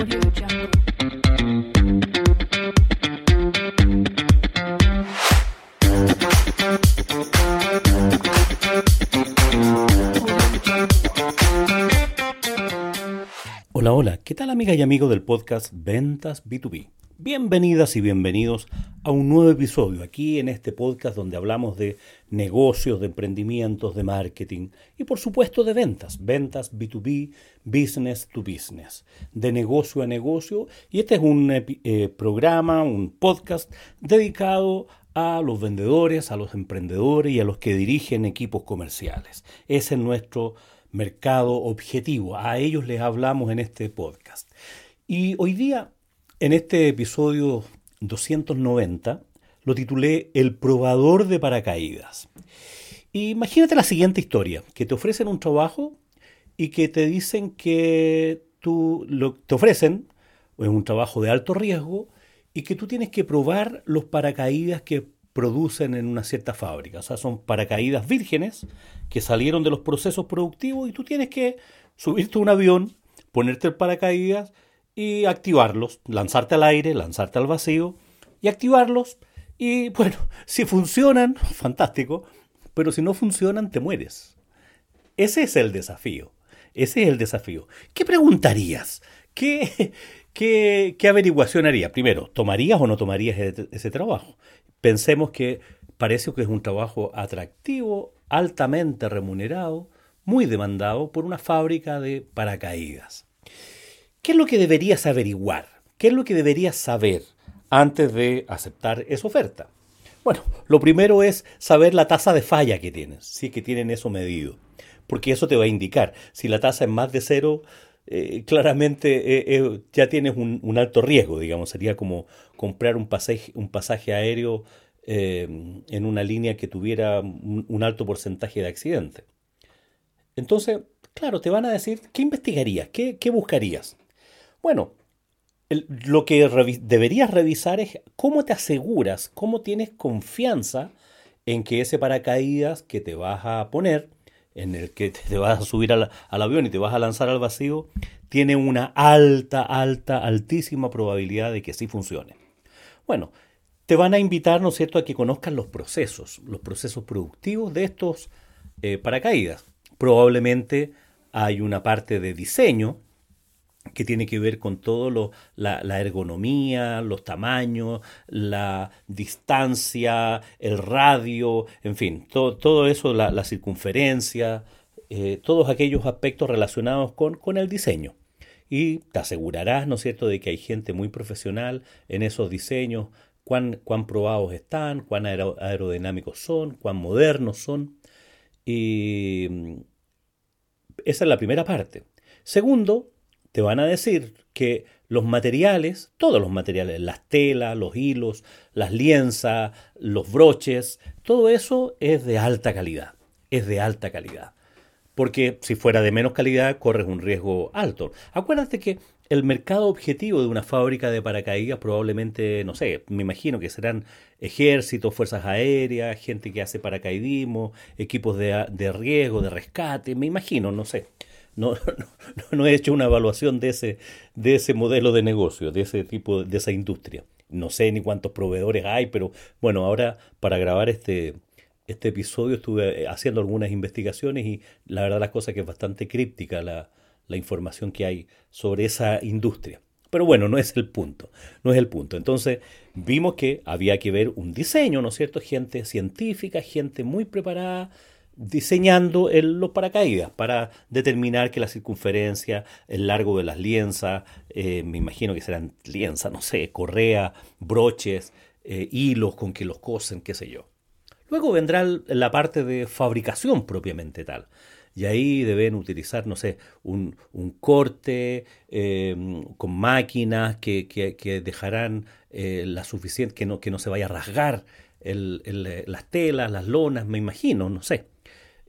Audio Jungle. Tal amigas y amigos del podcast Ventas B2B? Bienvenidas y bienvenidos a un nuevo episodio aquí en este podcast donde hablamos de negocios, de emprendimientos, de marketing y por supuesto de ventas, ventas B2B, business to business, de negocio a negocio. Y este es un eh, programa, un podcast dedicado a los vendedores, a los emprendedores y a los que dirigen equipos comerciales. Ese es nuestro mercado objetivo. A ellos les hablamos en este podcast. Y hoy día, en este episodio 290, lo titulé El probador de paracaídas. Imagínate la siguiente historia, que te ofrecen un trabajo y que te dicen que tú lo, te ofrecen es un trabajo de alto riesgo y que tú tienes que probar los paracaídas que producen en una cierta fábrica. O sea, son paracaídas vírgenes que salieron de los procesos productivos y tú tienes que subirte a un avión, ponerte el paracaídas y activarlos, lanzarte al aire, lanzarte al vacío y activarlos. Y bueno, si funcionan, fantástico, pero si no funcionan, te mueres. Ese es el desafío. Ese es el desafío. ¿Qué preguntarías? ¿Qué, qué, qué averiguación harías? Primero, ¿tomarías o no tomarías ese, ese trabajo? Pensemos que parece que es un trabajo atractivo, altamente remunerado, muy demandado por una fábrica de paracaídas. ¿Qué es lo que deberías averiguar? ¿Qué es lo que deberías saber antes de aceptar esa oferta? Bueno, lo primero es saber la tasa de falla que tienes, si es que tienen eso medido, porque eso te va a indicar. Si la tasa es más de cero, eh, claramente eh, eh, ya tienes un, alto riesgo, digamos, sería como comprar un pasaje, un pasaje aéreo en una línea que tuviera un, alto porcentaje de accidente. Entonces, claro, te van a decir, ¿qué investigarías? ¿Qué, qué buscarías? Bueno, lo que deberías revisar es cómo te aseguras, cómo tienes confianza en que ese paracaídas que te vas a poner, en el que te vas a subir al, avión y te vas a lanzar al vacío, tiene una alta, alta, altísima probabilidad de que sí funcione. Bueno, te van a invitar, ¿no es cierto?, a que conozcas los procesos, los procesos productivos de estos eh, paracaídas. Probablemente hay una parte de diseño que tiene que ver con todo lo, la, la, ergonomía, los tamaños, la distancia, el radio, en fin, todo, todo eso, la, la circunferencia, eh, todos aquellos aspectos relacionados con, con el diseño. Y te asegurarás, ¿no es cierto?, de que hay gente muy profesional en esos diseños, cuán, cuán probados están, cuán aer aerodinámicos son, cuán modernos son. Y esa es la primera parte. Segundo, te van a decir que los materiales, todos los materiales, las telas, los hilos, las lienzas, los broches, todo eso es de alta calidad, es de alta calidad. Porque si fuera de menos calidad, corres un riesgo alto. Acuérdate que el mercado objetivo de una fábrica de paracaídas probablemente, no sé, me imagino que serán ejércitos, fuerzas aéreas, gente que hace paracaidismo, equipos de, de riesgo, de rescate, me imagino, no sé. No, no, he hecho una evaluación de ese, de ese modelo de negocio, de ese tipo, de esa industria. No sé ni cuántos proveedores hay, pero bueno, ahora para grabar este, este episodio estuve haciendo algunas investigaciones y la verdad las cosas que es bastante críptica la, la información que hay sobre esa industria. Pero bueno, no es el punto, no es el punto. Entonces vimos que había que ver un diseño, ¿no es cierto? Gente científica, gente muy preparada, diseñando el, los paracaídas para determinar que la circunferencia, el largo de las lienzas, eh, me imagino que serán lienzas, no sé, correa, broches, eh, hilos con que los cosen, qué sé yo. Luego vendrá la parte de fabricación propiamente tal. Y ahí deben utilizar, no sé, un, un corte eh, con máquinas que, que, dejarán la suficiente, que no, que no se vaya a rasgar las telas, las lonas, me imagino, no sé.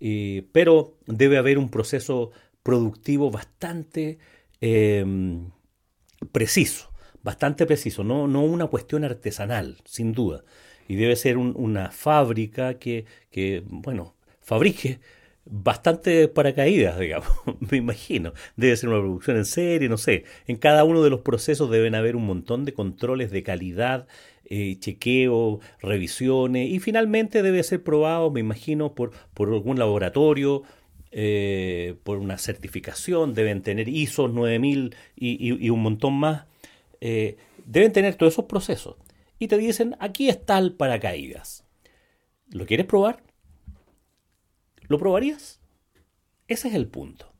Y, pero debe haber un proceso productivo bastante eh, preciso, bastante preciso, no, no una cuestión artesanal, sin duda. Y debe ser un, una fábrica que, que, bueno, fabrique bastante paracaídas, digamos, me imagino. Debe ser una producción en serie, no sé. En cada uno de los procesos deben haber un montón de controles de calidad, eh, chequeo, revisiones, y finalmente debe ser probado, me imagino, por, por algún laboratorio, eh, por una certificación, deben tener ISO 9000 y, y, un montón más. Eh, deben tener todos esos procesos. Y te dicen, aquí está el paracaídas. ¿Lo quieres probar? ¿Lo probarías? Ese es el punto.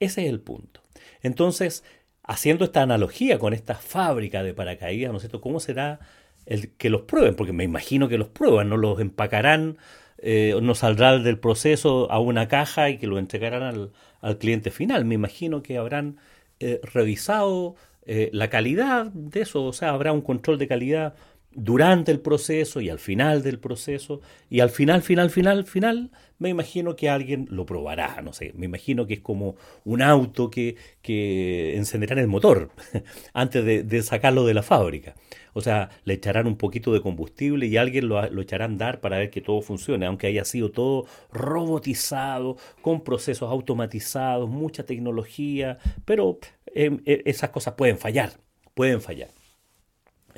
Ese es el punto. Entonces, haciendo esta analogía con esta fábrica de paracaídas, ¿no es cierto? ¿Cómo será el que los prueben? Porque me imagino que los prueban, no los empacarán, eh, no saldrá del proceso a una caja y que lo entregarán al, cliente final. Me imagino que habrán eh, revisado eh, la calidad de eso, o sea, habrá un control de calidad durante el proceso y al final del proceso y al final, final, final, final, me imagino que alguien lo probará, no sé, me imagino que es como un auto que, que encenderán el motor antes de, sacarlo de la fábrica. O sea, le echarán un poquito de combustible y alguien lo, lo echará a andar para ver que todo funcione, aunque haya sido todo robotizado, con procesos automatizados, mucha tecnología, pero em, e, esas cosas pueden fallar, pueden fallar.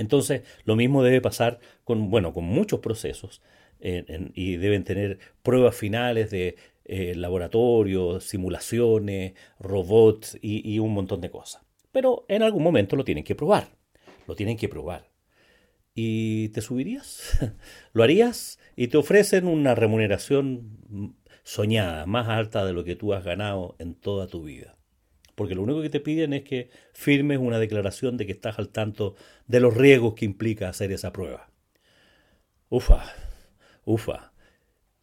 Entonces, lo mismo debe pasar con, bueno, con muchos procesos y deben tener pruebas finales de eh, laboratorios, simulaciones, robots y, un montón de cosas. Pero en algún momento lo tienen que probar, lo tienen que probar. ¿Y te subirías? ¿Lo harías? Y te ofrecen una remuneración soñada, más alta de lo que tú has ganado en toda tu vida porque lo único que te piden es que firmes una declaración de que estás al tanto de los riesgos que implica hacer esa prueba. Ufa, ufa.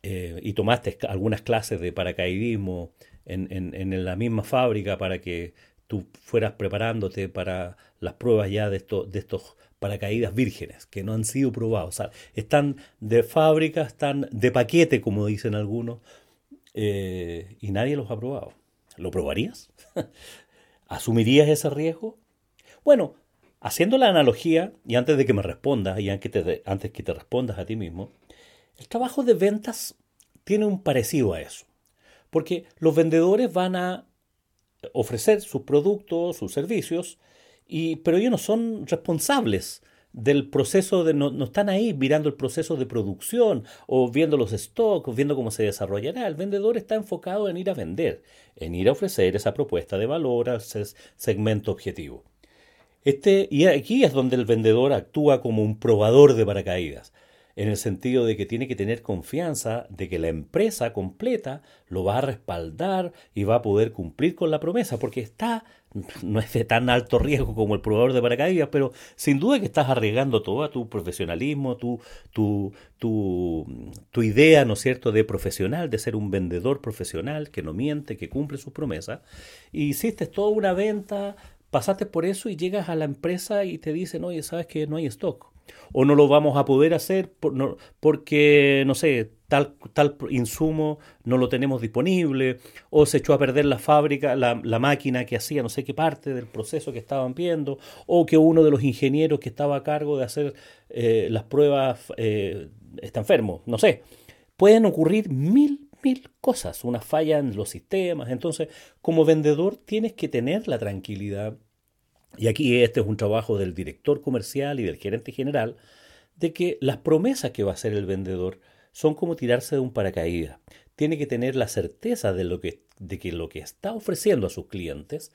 Eh, y tomaste algunas clases de paracaidismo en, en, la misma fábrica para que tú fueras preparándote para las pruebas ya de, de estos paracaídas vírgenes que no han sido probados. O sea, están de fábrica, están de paquete, como dicen algunos, eh, y nadie los ha probado. ¿Lo probarías? ¿Asumirías ese riesgo? Bueno, haciendo la analogía, y antes de que me respondas, y antes, que te respondas a ti mismo, el trabajo de ventas tiene un parecido a eso. Porque los vendedores van a ofrecer sus productos, sus servicios, y, pero ellos no son responsables del proceso de no, están ahí mirando el proceso de producción o viendo los stocks, viendo cómo se desarrollará. El vendedor está enfocado en ir a vender, en ir a ofrecer esa propuesta de valor al segmento objetivo. Este, y aquí es donde el vendedor actúa como un probador de paracaídas en el sentido de que tiene que tener confianza de que la empresa completa lo va a respaldar y va a poder cumplir con la promesa, porque está, no es de tan alto riesgo como el probador de paracaídas, pero sin duda que estás arriesgando todo tu profesionalismo, tu, tu, tu, tu idea, ¿no es cierto?, de profesional, de ser un vendedor profesional que no miente, que cumple sus promesas, y hiciste toda una venta, pasaste por eso y llegas a la empresa y te dicen, oye, sabes que no hay stock o no lo vamos a poder hacer porque, no sé, tal, tal insumo no lo tenemos disponible, o se echó a perder la fábrica, la, máquina que hacía no sé qué parte del proceso que estaban viendo, o que uno de los ingenieros que estaba a cargo de hacer eh, las pruebas eh, está enfermo, no sé. Pueden ocurrir mil, mil cosas, una falla en los sistemas. Entonces, como vendedor tienes que tener la tranquilidad y aquí este es un trabajo del director comercial y del gerente general, de que las promesas que va a hacer el vendedor son como tirarse de un paracaídas. Tiene que tener la certeza de, lo que, de que lo que está ofreciendo a sus clientes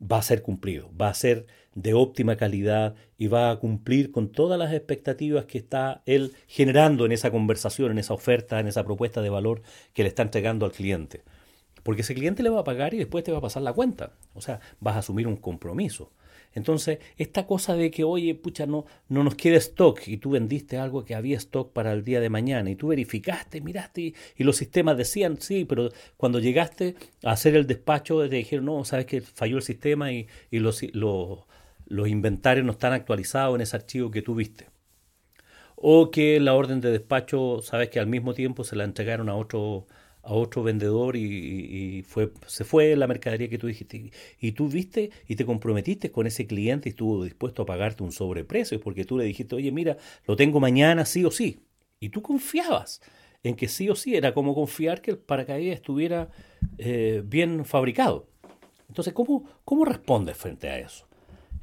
va a ser cumplido, va a ser de óptima calidad y va a cumplir con todas las expectativas que está él generando en esa conversación, en esa oferta, en esa propuesta de valor que le está entregando al cliente. Porque ese cliente le va a pagar y después te va a pasar la cuenta. O sea, vas a asumir un compromiso. Entonces, esta cosa de que, oye, pucha, no, no nos queda stock y tú vendiste algo que había stock para el día de mañana y tú verificaste, miraste y, los sistemas decían, sí, pero cuando llegaste a hacer el despacho te dijeron, no, sabes que falló el sistema y, los, los, los inventarios no están actualizados en ese archivo que tú viste o que la orden de despacho, sabes que al mismo tiempo se la entregaron a otro a otro vendedor y, fue, se fue la mercadería que tú dijiste. Y tú viste y te comprometiste con ese cliente y estuvo dispuesto a pagarte un sobreprecio porque tú le dijiste, oye, mira, lo tengo mañana sí o sí. Y tú confiabas en que sí o sí era como confiar que el paracaídas estuviera eh, bien fabricado. Entonces, ¿cómo, ¿cómo respondes frente a eso?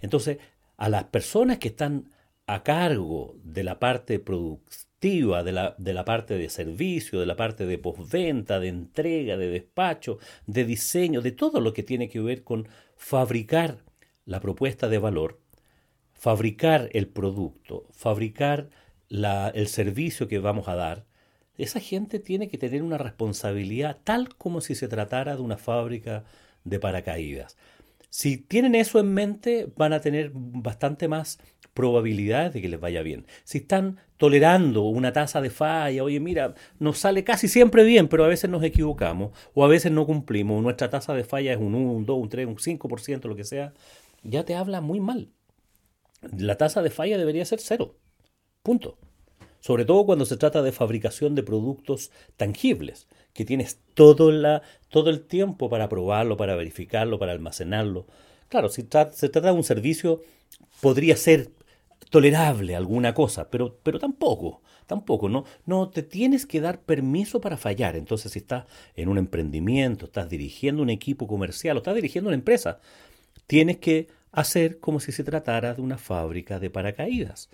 Entonces, a las personas que están a cargo de la parte productiva, de la, de la parte de servicio, de la parte de postventa, de entrega, de despacho, de diseño, de todo lo que tiene que ver con fabricar la propuesta de valor, fabricar el producto, fabricar el servicio que vamos a dar, esa gente tiene que tener una responsabilidad tal como si se tratara de una fábrica de paracaídas. Si tienen eso en mente, van a tener bastante más probabilidades de que les vaya bien. Si están tolerando una tasa de falla, oye, mira, nos sale casi siempre bien, pero a veces nos equivocamos o a veces no cumplimos, nuestra tasa de falla es un 1, un 2, un 3, un 5%, lo que sea, ya te habla muy mal. La tasa de falla debería ser cero. Punto. Sobre todo cuando se trata de fabricación de productos tangibles, que tienes todo, la, todo el tiempo para probarlo, para verificarlo, para almacenarlo. Claro, si se trata de un servicio, podría ser tolerable alguna cosa, pero, pero tampoco, tampoco, ¿no? No te tienes que dar permiso para fallar. Entonces, si estás en un emprendimiento, estás dirigiendo un equipo comercial o estás dirigiendo una empresa, tienes que hacer como si se tratara de una fábrica de paracaídas.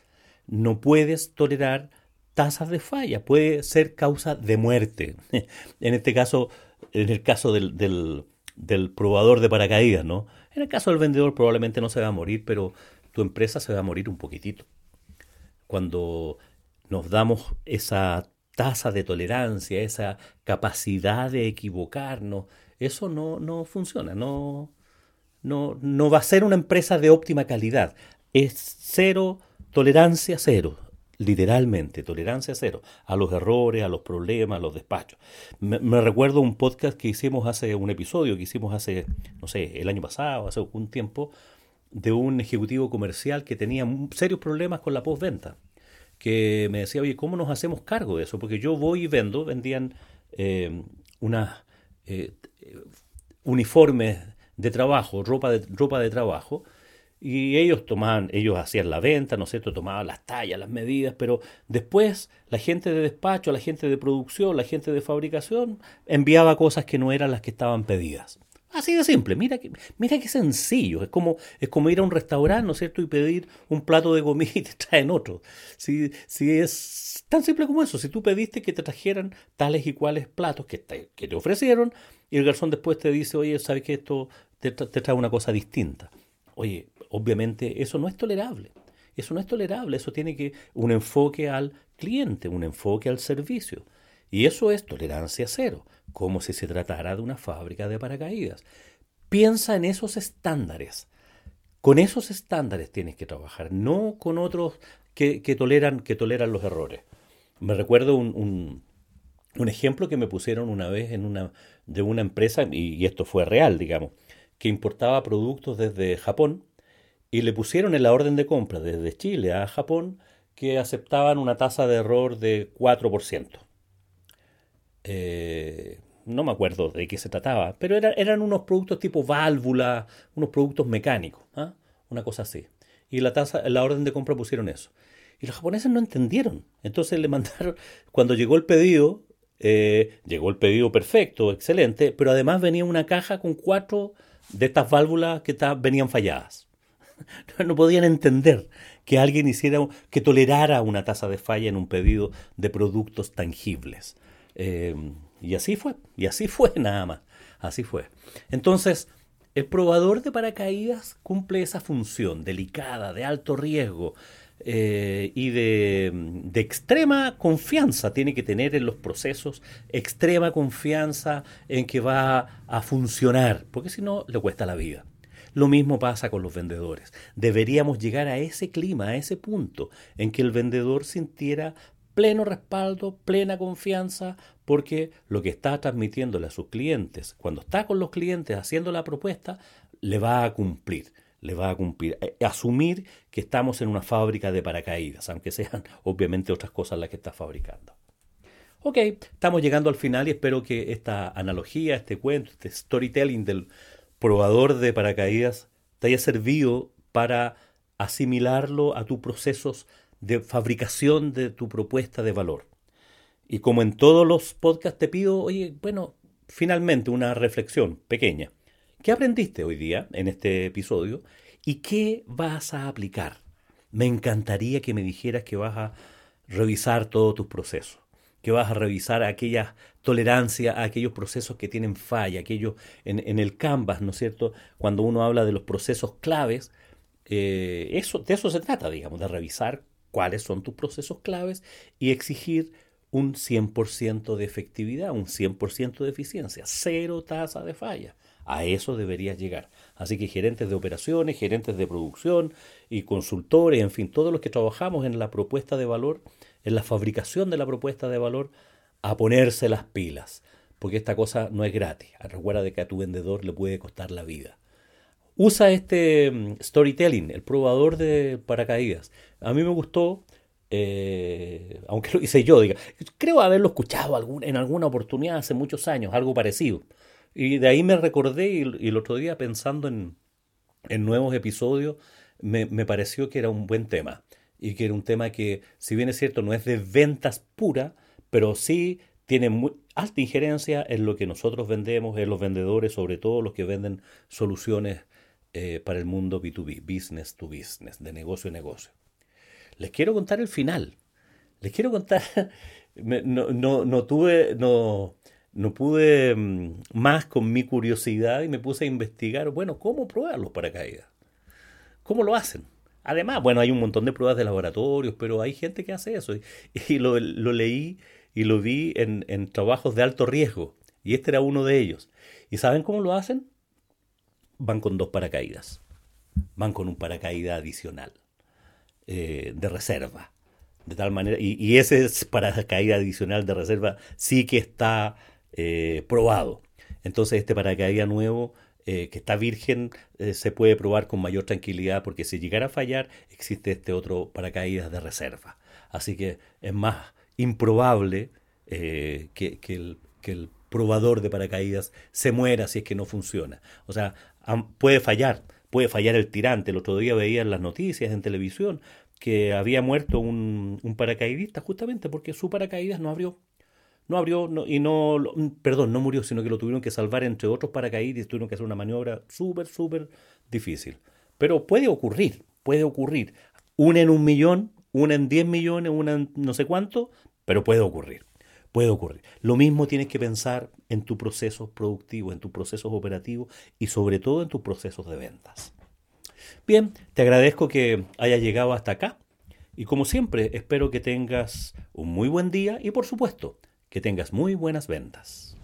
No puedes tolerar tasas de falla, puede ser causa de muerte. en este caso, en el caso del, del, probador de paracaídas, ¿no? En el caso del vendedor probablemente no se va a morir, pero tu empresa se va a morir un poquitito. Cuando nos damos esa tasa de tolerancia, esa capacidad de equivocarnos, eso no, no funciona, no, no, no va a ser una empresa de óptima calidad. Es cero, tolerancia cero, literalmente, tolerancia cero a los errores, a los problemas, a los despachos. Me, recuerdo un podcast que hicimos hace, un episodio que hicimos hace, no sé, el año pasado, hace un tiempo, de un ejecutivo comercial que tenía serios problemas con la postventa. Que me decía, oye, ¿cómo nos hacemos cargo de eso? Porque yo voy y vendo, vendían eh, unas eh, uniformes de trabajo, ropa de, ropa de trabajo, y ellos tomaban, ellos hacían la venta, ¿no es cierto? Tomaban las tallas, las medidas, pero después la gente de despacho, la gente de producción, la gente de fabricación enviaba cosas que no eran las que estaban pedidas. Así de simple, mira que, mira qué sencillo, es como, es como ir a un restaurante, ¿no es cierto? Y pedir un plato de comida y te traen otro. Si, si es tan simple como eso, si tú pediste que te trajeran tales y cuales platos que te, que te ofrecieron, y el garzón después te dice, oye, ¿sabes que esto te, trae una cosa distinta? Oye, obviamente eso no es tolerable. Eso no es tolerable, eso tiene que un enfoque al cliente, un enfoque al servicio. Y eso es tolerancia cero, como si se tratara de una fábrica de paracaídas. Piensa en esos estándares. Con esos estándares tienes que trabajar, no con otros que, toleran, que toleran los errores. Me recuerdo un, un ejemplo que me pusieron una vez en una, de una empresa, y, esto fue real, digamos, que importaba productos desde Japón y le pusieron en la orden de compra desde Chile a Japón que aceptaban una tasa de error de 4%. Eh, no me acuerdo de qué se trataba, pero eran unos productos tipo válvula, unos productos mecánicos, ¿ah? una cosa así. Y la tasa, la orden de compra pusieron eso. Y los japoneses no entendieron. Entonces le mandaron, cuando llegó el pedido, eh, llegó el pedido perfecto, excelente, pero además venía una caja con cuatro de estas válvulas que venían falladas. No podían entender que alguien hiciera, que tolerara una tasa de falla en un pedido de productos tangibles. Eh, y así fue, y así fue nada más, así fue. Entonces, el probador de paracaídas cumple esa función delicada, de alto riesgo, eh, y de, de, extrema confianza tiene que tener en los procesos, extrema confianza en que va a funcionar, porque si no le cuesta la vida. Lo mismo pasa con los vendedores. Deberíamos llegar a ese clima, a ese punto en que el vendedor sintiera pleno respaldo, plena confianza, porque lo que está transmitiéndole a sus clientes, cuando está con los clientes haciendo la propuesta, le va a cumplir le va a cumplir. Eh, asumir que estamos en una fábrica de paracaídas, aunque sean obviamente otras cosas las que está fabricando. Ok, estamos llegando al final y espero que esta analogía, este cuento, este storytelling del probador de paracaídas te haya servido para asimilarlo a tus procesos de fabricación de tu propuesta de valor. Y como en todos los podcasts te pido, oye, bueno, finalmente una reflexión pequeña. ¿Qué aprendiste hoy día en este episodio y qué vas a aplicar? Me encantaría que me dijeras que vas a revisar todos tus procesos, que vas a revisar aquella tolerancia a aquellos procesos que tienen falla, aquellos en, el canvas, ¿no es cierto? Cuando uno habla de los procesos claves, eh, eso, de eso se trata, digamos, de revisar cuáles son tus procesos claves y exigir un 100% de efectividad, un 100% de eficiencia, cero tasa de falla. A eso deberías llegar. Así que gerentes de operaciones, gerentes de producción y consultores, en fin, todos los que trabajamos en la propuesta de valor, en la fabricación de la propuesta de valor, a ponerse las pilas, porque esta cosa no es gratis. Recuerda de que a tu vendedor le puede costar la vida. Usa este mm, storytelling, el probador de paracaídas. A mí me gustó, eh, aunque lo hice yo, diga, creo haberlo escuchado en alguna oportunidad hace muchos años, algo parecido. Y de ahí me recordé y, el otro día pensando en, nuevos episodios, me, pareció que era un buen tema. Y que era un tema que, si bien es cierto, no es de ventas pura, pero sí tiene muy alta injerencia en lo que nosotros vendemos, en los vendedores, sobre todo los que venden soluciones eh, para el mundo B2B, business to business, de negocio a negocio. Les quiero contar el final. Les quiero contar, no, no, tuve, no, no pude mm, más con mi curiosidad y me puse a investigar, bueno, ¿cómo prueban los paracaídas? ¿Cómo lo hacen? Además, bueno, hay un montón de pruebas de laboratorios, pero hay gente que hace eso. Y, lo, leí y lo vi en, en, trabajos de alto riesgo. Y este era uno de ellos. ¿Y saben cómo lo hacen? Van con dos paracaídas. Van con un paracaídas adicional eh, de reserva. De tal manera, y, ese paracaídas adicional de reserva sí que está eh, probado. Entonces este paracaídas nuevo eh, que está virgen se puede probar con mayor tranquilidad porque si llegara a fallar existe este otro paracaídas de reserva. Así que es más improbable que, el, que, el, probador de paracaídas se muera si es que no funciona. O sea, puede fallar, puede fallar el tirante. El otro día veía en las noticias, en televisión, que había muerto un, un paracaidista justamente porque su paracaídas no abrió no abrió y no, perdón, no murió, sino que lo tuvieron que salvar entre otros paracaídas y tuvieron que hacer una maniobra súper, súper difícil. Pero puede ocurrir, puede ocurrir. Una en un millón, una en diez millones, una en no sé cuánto, pero puede ocurrir. Puede ocurrir. Lo mismo tienes que pensar en tu proceso productivo, en tus procesos operativos y sobre todo en tus procesos de ventas. Bien, te agradezco que hayas llegado hasta acá y como siempre espero que tengas un muy buen día y por supuesto que tengas muy buenas ventas.